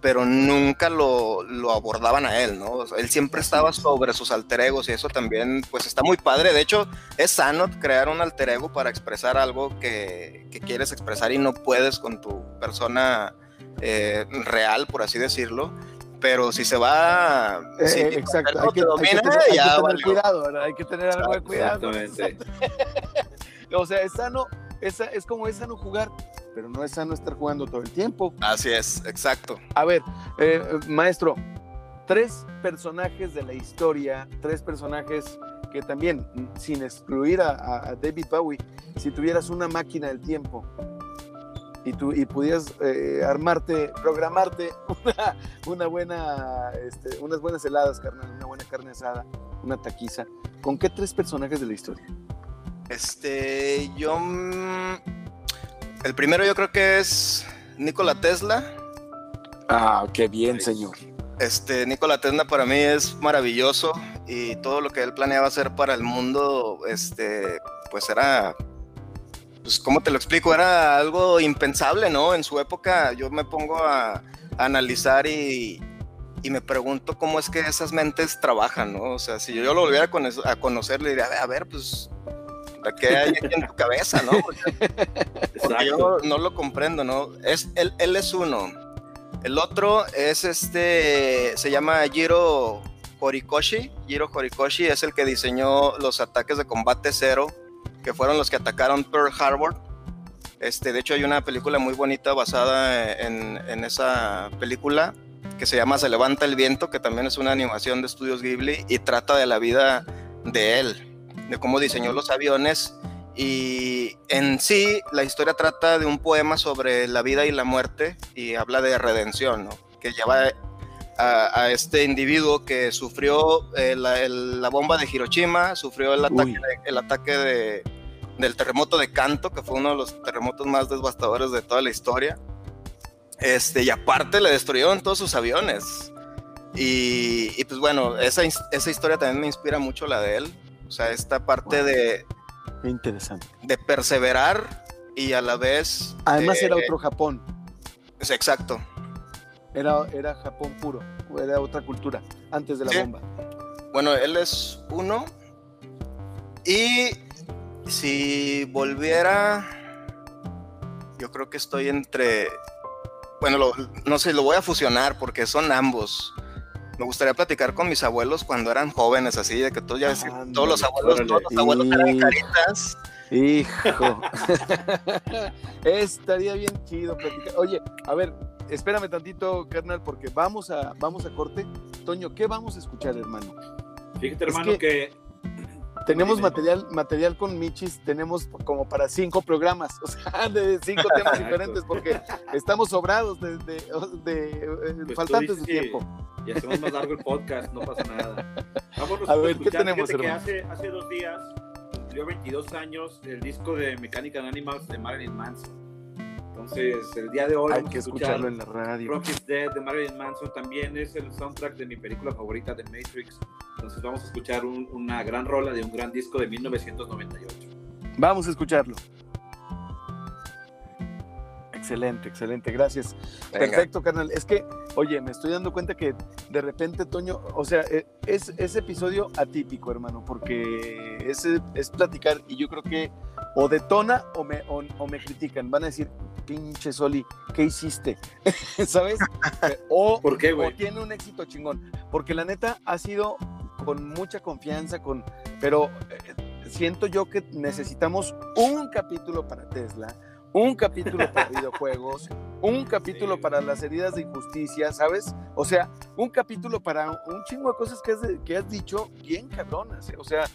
pero nunca lo, lo abordaban a él, ¿no? O sea, él siempre estaba sobre sus alter egos y eso también, pues está muy padre. De hecho, es sano crear un alter ego para expresar algo que, que quieres expresar y no puedes con tu persona eh, real, por así decirlo. Pero si se va... Eh, si eh, exacto, hay que, te hay que domina, tener, hay que tener cuidado, ¿verdad? hay que tener algo de cuidado. Exactamente. O sea, es sano, es, es como es sano jugar, pero no es sano estar jugando todo el tiempo. Así es, exacto. A ver, eh, maestro, tres personajes de la historia, tres personajes que también, sin excluir a, a- a David Bowie, si tuvieras una máquina del tiempo y, tú, y pudieras eh, armarte, programarte una, una buena, este, unas buenas heladas, carnal, una buena carne asada, una taquiza, ¿con qué tres personajes de la historia? Este, yo. mm, El primero yo creo que es Nikola Tesla. Ah, qué bien, señor. Este, Nikola Tesla para mí es maravilloso y todo lo que él planeaba hacer para el mundo, este, pues era, pues, ¿cómo te lo explico? Era algo impensable, ¿no? En su época yo me pongo a, a analizar y, y me pregunto cómo es que esas mentes trabajan, ¿no? O sea, si yo lo volviera a, cono- a conocer, le diría, a ver, pues, ¿qué hay aquí en tu cabeza, no? Porque porque yo no lo comprendo, ¿no? Es, él, él es uno. El otro es este, se llama Jiro Horikoshi. Jiro Horikoshi es el que diseñó los ataques de combate cero, que fueron los que atacaron Pearl Harbor. Este, de hecho, hay una película muy bonita basada en, en esa película que se llama Se levanta el viento, que también es una animación de estudios Ghibli y trata de la vida de él, de cómo diseñó los aviones y en sí, la historia trata de un poema sobre la vida y la muerte y habla de redención, ¿no? Que lleva a, a este individuo que sufrió eh, la, el- la bomba de Hiroshima, sufrió ataque, el ataque de- del terremoto de Kanto, que fue uno de los terremotos más devastadores de toda la historia. Este, y aparte le destruyeron todos sus aviones. Y, y pues bueno, esa, esa historia también me inspira mucho la de él. O sea, esta parte Wow. de, Qué interesante. de perseverar y a la vez... Además eh, era otro Japón, es exacto. era, era Japón puro, era otra cultura, antes de la Sí. bomba. Bueno, él es uno. Y si volviera, yo creo que estoy entre... Bueno, lo- no sé, lo voy a fusionar porque son ambos. Me gustaría platicar con mis abuelos cuando eran jóvenes, así, de que todos ya Ándale, todos los abuelos, órale. todos los abuelos eran caritas. Hijo. Estaría bien chido platicar. Oye, a ver, espérame tantito, carnal, porque vamos a, vamos a corte. Toño, ¿qué vamos a escuchar, hermano? Fíjate, hermano, que, tenemos material, material con Michis, tenemos como para cinco programas, o sea, de cinco temas diferentes, porque estamos sobrados de, de, de, eh, pues, faltantes de tiempo. Y hacemos más largo el podcast, no pasa nada. a ver, ¿qué tenemos, hermano? Que hace, hace dos días cumplió 22 años el disco de Mechanical Animals de Marilyn Manson. Entonces, el día de hoy hay que escucharlo en la radio. Rock is Dead de Marilyn Manson también es el soundtrack de mi película favorita de Matrix. Entonces, vamos a escuchar un, una gran rola de un gran disco de 1998. Vamos a escucharlo. Excelente, excelente, gracias. Perfecto, carnal. Es que, oye, me estoy dando cuenta que de repente, Toño, o sea, e, es, ese episodio atípico, hermano, porque es, es platicar y yo creo que o detona o me, o, me critican. Van a decir, pinche Soli, ¿qué hiciste? ¿Sabes? O, ¿Por qué, o tiene un éxito chingón. Porque la neta ha sido con mucha confianza, con, pero eh, siento yo que necesitamos un capítulo para Tesla, un capítulo para videojuegos, un capítulo para las heridas de injusticia, ¿sabes? O sea, un capítulo para un chingo de cosas que has, que has dicho bien cabronas, ¿eh? o sea,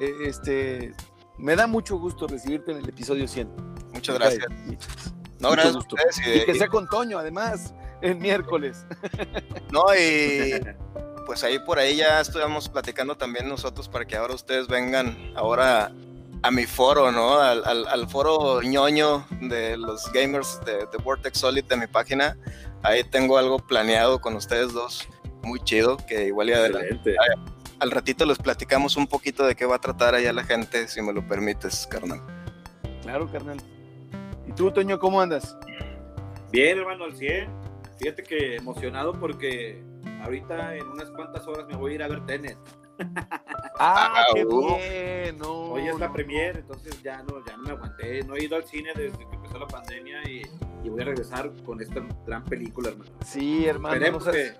eh, este, me da mucho gusto recibirte en el episodio 100. Muchas gracias. No, gracias y, que sea con Toño, además, el miércoles. No, y pues ahí por ahí ya estuvimos platicando también nosotros para que ahora ustedes vengan ahora a mi foro, ¿no? Al, foro ñoño de los gamers de, de, Vortex Solid de mi página. Ahí tengo algo planeado con ustedes dos, muy chido, que igual y adelante. Al ratito les platicamos un poquito de qué va a tratar allá la gente, si me lo permites, carnal. Claro, carnal. ¿Y tú, Toño, cómo andas? Bien, hermano, al 100. Fíjate que emocionado porque ahorita en unas cuantas horas me voy a ir a ver Tenet. Ah, ah, qué uh. bien. Hoy es la premier, entonces ya no, ya no me aguanté. No he ido al cine desde que empezó la pandemia y, voy a regresar con esta gran película, hermano. Sí, hermano. Esperemos que,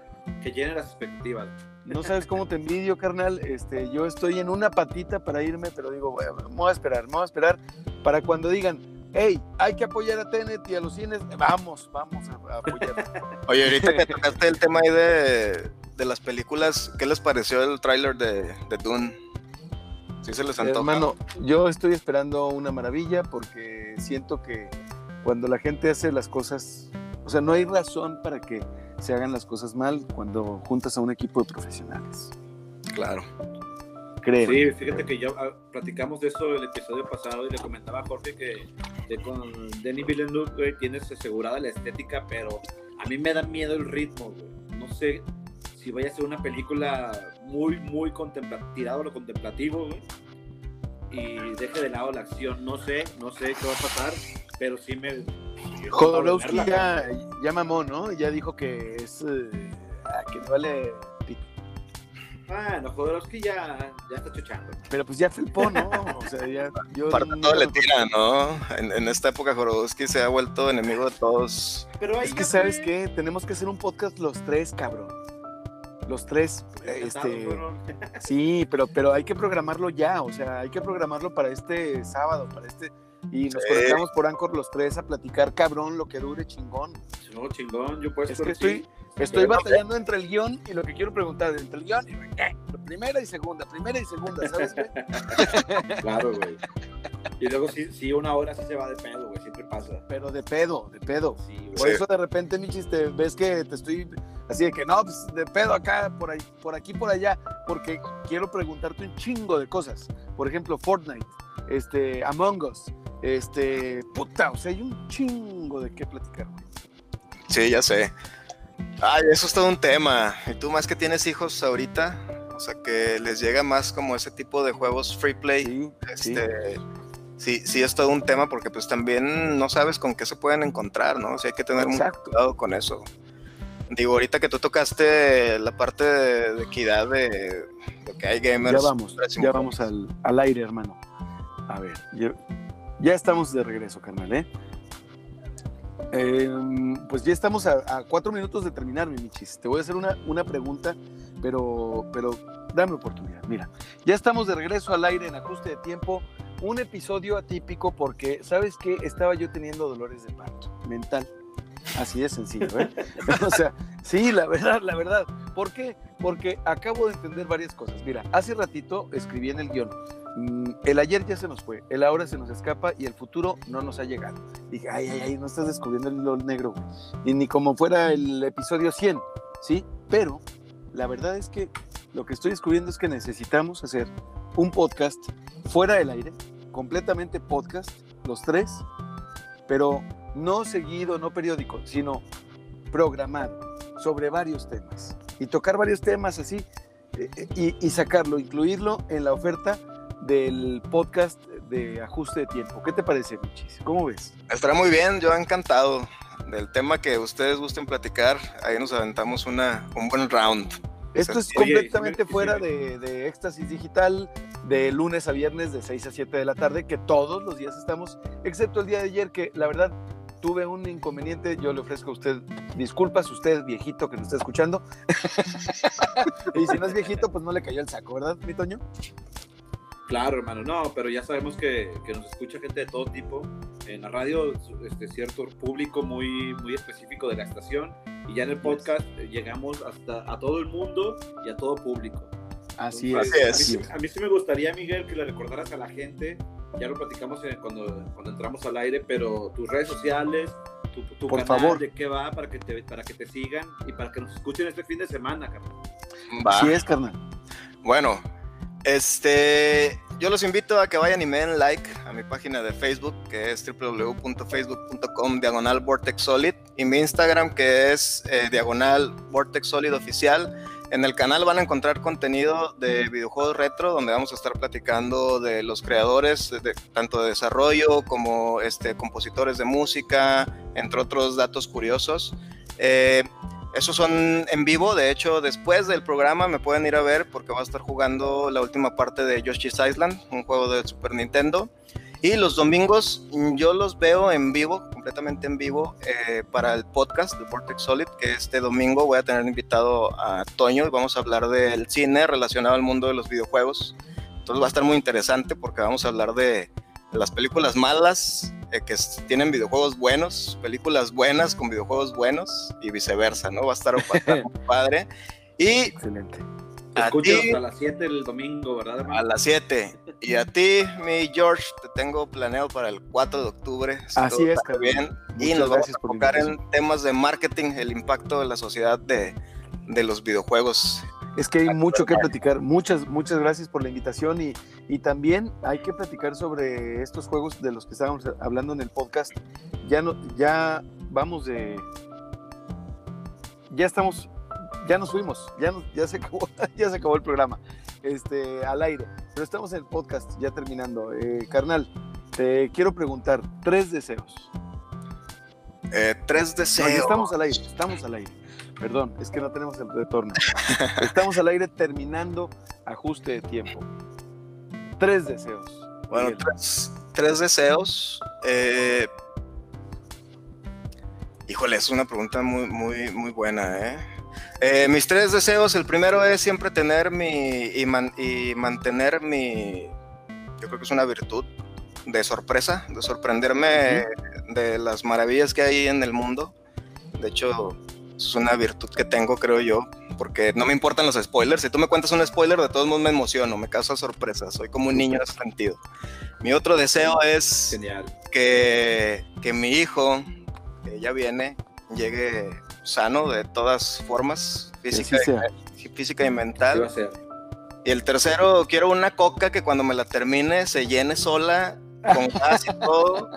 que llene las expectativas. No sabes cómo te envidio, carnal. Este, yo estoy en una patita para irme, pero digo, bueno, me voy a esperar, me voy a esperar para cuando digan, hey, hay que apoyar a Tenet y a los cines, vamos, vamos a, apoyar. Oye, ahorita que tocaste el tema ahí de, de las películas, ¿qué les pareció el tráiler de, de Dune? ¿Sí se les antoja? Hermano, yo estoy esperando una maravilla porque siento que cuando la gente hace las cosas, o sea, no hay razón para que se hagan las cosas mal cuando juntas a un equipo de profesionales. Claro. Creo. Sí, fíjate que ya ah, platicamos de eso el episodio pasado y le comentaba a Jorge que, con Denis Villeneuve, tienes asegurada la estética, pero a mí me da miedo el ritmo, No sé si vaya a ser una película muy, muy tirado lo contemplativo, y deje de lado la acción. No sé, no sé qué va a pasar, pero sí me, Jodorowsky ya, ya, mamó, ¿no? Ya dijo que es. Eh, ah, que no vale. Bueno, Jodorowsky ya, ya está chuchando. Pero pues ya felpó, ¿no? O sea, ya. Yo Para todo le tira, ¿no? En, en, esta época Jodorowsky se ha vuelto enemigo de todos. Pero es que, ¿sabes qué? Tenemos que hacer un podcast los tres, cabrón. Los tres. Este, sí, pero, pero hay que programarlo ya. O sea, hay que programarlo para este sábado, para este y nos conectamos por Anchor los tres a platicar, cabrón, lo que dure chingón. No, chingón, yo puedo Es que estoy, estoy batallando entre el guion y lo que quiero preguntar, entre el guion y eh, primera y segunda, primera y segunda, ¿sabes qué? claro, güey. Y luego sí, una hora sí se va de pedo, güey, siempre pasa. Pero de pedo, de pedo. por eso de repente, Michis, te ves que te estoy así de que no, pues de pedo acá, por ahí, por aquí, por allá, porque quiero preguntarte un chingo de cosas. Por ejemplo, Fortnite, este, Among Us, este, puta, o sea, hay un chingo de qué platicar. Sí, ya sé. Ay, eso es todo un tema. Y tú más que tienes hijos ahorita, o sea, que les llega más como ese tipo de juegos free play. Sí, este, sí. sí, es todo un tema porque pues también no sabes con qué se pueden encontrar, ¿no? O sea, hay que tener mucho cuidado con eso. Digo, ahorita que tú tocaste la parte de, equidad de, que hay gamers. Ya vamos, ya vamos al, al aire, hermano. A ver, yo, ya estamos de regreso, carnal, ¿eh? Em, pues ya estamos a, cuatro minutos de terminar, mi Michis. Te voy a hacer una, una pregunta, pero, pero dame oportunidad. Mira, ya estamos de regreso al aire en ajuste de tiempo. Un episodio atípico porque, ¿sabes qué? Estaba yo teniendo dolores de parto mental. Así de sencillo, ¿eh? o sea, sí, la verdad, la verdad. ¿Por qué? Porque acabo de entender varias cosas. Mira, hace ratito escribí en el guion, mm, el ayer ya se nos fue, el ahora se nos escapa y el futuro no nos ha llegado. Dije, ay, ay, ay, no estás descubriendo el negro. Y ni como fuera el episodio 100, ¿sí? Pero la verdad es que lo que estoy descubriendo es que necesitamos hacer un podcast fuera del aire, completamente podcast, los tres, pero no seguido, no periódico, sino programado sobre varios temas y tocar varios temas así eh, y, y sacarlo, incluirlo en la oferta del podcast de ajuste de tiempo. ¿Qué te parece, Michis? ¿Cómo ves? Estará muy bien, yo encantado del tema que ustedes gusten platicar. Ahí nos aventamos una, un buen round. Esto es Oye, completamente me- fuera me- de, de éxtasis digital, de lunes a viernes, de 6 a 7 de la tarde, que todos los días estamos, excepto el día de ayer, que la verdad tuve un inconveniente. Yo le ofrezco a usted disculpas, usted viejito que nos está escuchando. y si no es viejito, pues no le cayó el saco, ¿verdad, mi Toño? Claro, hermano, no, pero ya sabemos que, que nos escucha gente de todo tipo. En la radio, este cierto público muy, muy específico de la estación. Y ya en el podcast eh, llegamos hasta a todo el mundo y a todo público. Así Entonces, es. A mí, a mí sí me gustaría, Miguel, que le recordaras a la gente. Ya lo platicamos en- cuando, cuando entramos al aire, pero tus redes sociales, tu, tu Por canal, favor. de qué va para que, te, para que te sigan y para que nos escuchen este fin de semana, carnal. Va. Así es, carnal. Bueno, este, yo los invito a que vayan y me den like a mi página de Facebook, que es www.facebook.com diagonal Vortex Solid, y mi Instagram, que es eh, diagonal Vortex Solid Oficial. En el canal van a encontrar contenido de videojuegos retro, donde vamos a estar platicando de los creadores, de, tanto de desarrollo como este, compositores de música, entre otros datos curiosos. Eh, esos son en vivo, de hecho, después del programa me pueden ir a ver porque va a estar jugando la última parte de Yoshi's Island, un juego de Super Nintendo. Y los domingos mm, yo los veo en vivo, completamente en vivo, eh, para el podcast de Vortex Solid, que este domingo voy a tener invitado a Toño y vamos a hablar del cine relacionado al mundo de los videojuegos. Entonces va a estar muy interesante porque vamos a hablar de, de las películas malas eh, que tienen videojuegos buenos, películas buenas con videojuegos buenos y viceversa, ¿no? Va a estar, va a estar muy padre. Y Excelente. A ti, a las 7 del domingo, ¿verdad, hermano? a las 7. Y a ti, mi George, te tengo planeado para el 4 de octubre. si Así todo es, carnal. bien. Y nos vamos a enfocar en temas de marketing, el impacto de la sociedad de, de los videojuegos. Es que hay mucho que platicar. Muchas, muchas gracias por la invitación y, y también hay que platicar sobre estos juegos de los que estábamos hablando en el podcast. Ya no, ya vamos de, ya estamos, ya nos fuimos, ya, nos- ya se acabó, ya se acabó el programa, este, al aire. Pero estamos en el podcast ya terminando. Eh, carnal, te quiero preguntar tres deseos. Eh, tres deseos. estamos al aire, estamos al aire. Perdón, es que no tenemos el retorno. Estamos al aire terminando ajuste de tiempo. Tres deseos. Bueno, tres deseos. eh, Híjole, es una pregunta muy, muy, muy buena, ¿eh? Eh, mis tres deseos, el primero es siempre tener mi y, man- y mantener mi, yo creo que es una virtud de sorpresa, de sorprenderme de las maravillas que hay en el mundo. De hecho, es una virtud que tengo, creo yo, porque no me importan los spoilers. Si tú me cuentas un spoiler, de todos modos me emociono, me causa sorpresa. Soy como un niño en ese sentido. Mi otro deseo es Genial. que, que mi hijo, que ya viene, llegue sano de todas formas, física, y, física y ¿Qué va a mental. Y el tercero, quiero una coca que cuando me la termine se llene sola, con gas y todo.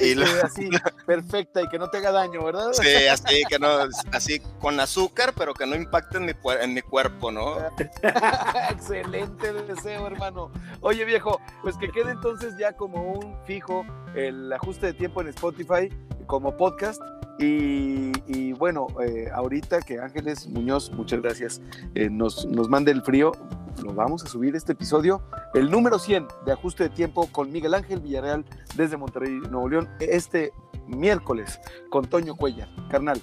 Y lo- así, perfecta y que no te haga daño, ¿verdad? Sí, así que no, así con azúcar, pero que no impacte en mi, en mi cuerpo, ¿no? Excelente deseo, hermano. Oye, viejo, pues que quede entonces ya como un fijo el ajuste de tiempo en Spotify como podcast. Y, bueno, eh, ahorita que Ángeles Muñoz, muchas gracias, eh, nos, nos mande el frío, lo vamos a subir este episodio, el número 100 de ajuste de tiempo con Miguel Ángel Villarreal desde Monterrey, Nuevo León, este miércoles con Toño Cuellar. Carnal,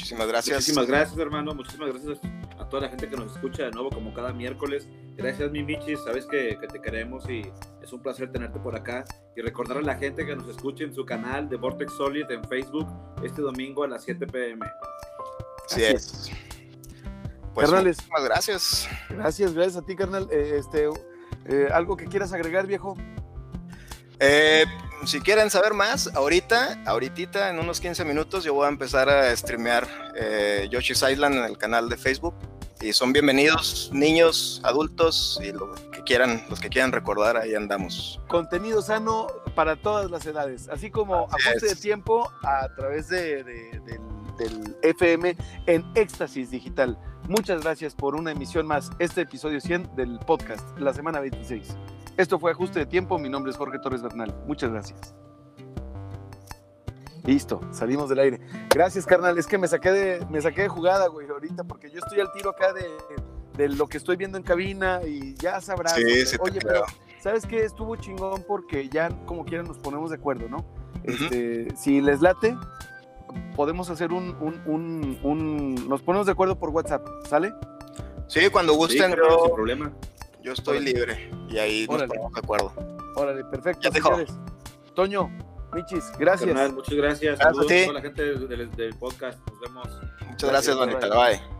Muchísimas gracias. Muchísimas gracias, hermano. Muchísimas gracias a toda la gente que nos escucha de nuevo, como cada miércoles. Gracias, mi Michis. Sabes que, que te queremos y es un placer tenerte por acá. Y recordar a la gente que nos escuche en su canal de Vortex Solid en Facebook este domingo a las 7 pm. Así es. Pues Carnales. muchísimas gracias. Gracias, gracias a ti, carnal. Eh, este, eh, ¿Algo que quieras agregar, viejo? Eh, si quieren saber más, ahorita, ahorita, en unos 15 minutos, yo voy a empezar a streamear eh, Yoshi's Island en el canal de Facebook. Y son bienvenidos niños, adultos y lo que quieran, los que quieran recordar, ahí andamos. Contenido sano para todas las edades, así como Así ajuste de tiempo a través de, de- del, del FM en Éxtasis Digital. Muchas gracias por una emisión más, este episodio 100 del podcast, la semana 26. Esto fue Ajuste de Tiempo, mi nombre es Jorge Torres Bernal. Muchas gracias. Listo, salimos del aire. Gracias, carnal. Es que me saqué de, me saqué de jugada, güey, ahorita, porque yo estoy al tiro acá de, de lo que estoy viendo en cabina y ya sabrás. Sí, sí Oye, pero ¿sabes qué? Estuvo chingón porque ya como quieran nos ponemos de acuerdo, ¿no? Este, Si les late, podemos hacer un, un, un, un- Nos ponemos de acuerdo por WhatsApp, ¿sale? Sí, cuando Sí, gusten, carnal, sin yo, problema. Yo estoy libre y ahí nos ponemos de acuerdo. Órale, perfecto. Ya te señores. Toño, Michis, gracias. Carnal, muchas gracias. Gracias a Saludos ti. a toda la gente del, del- del podcast. Nos vemos. Muchas gracias, Gracias, Bonita. Bye.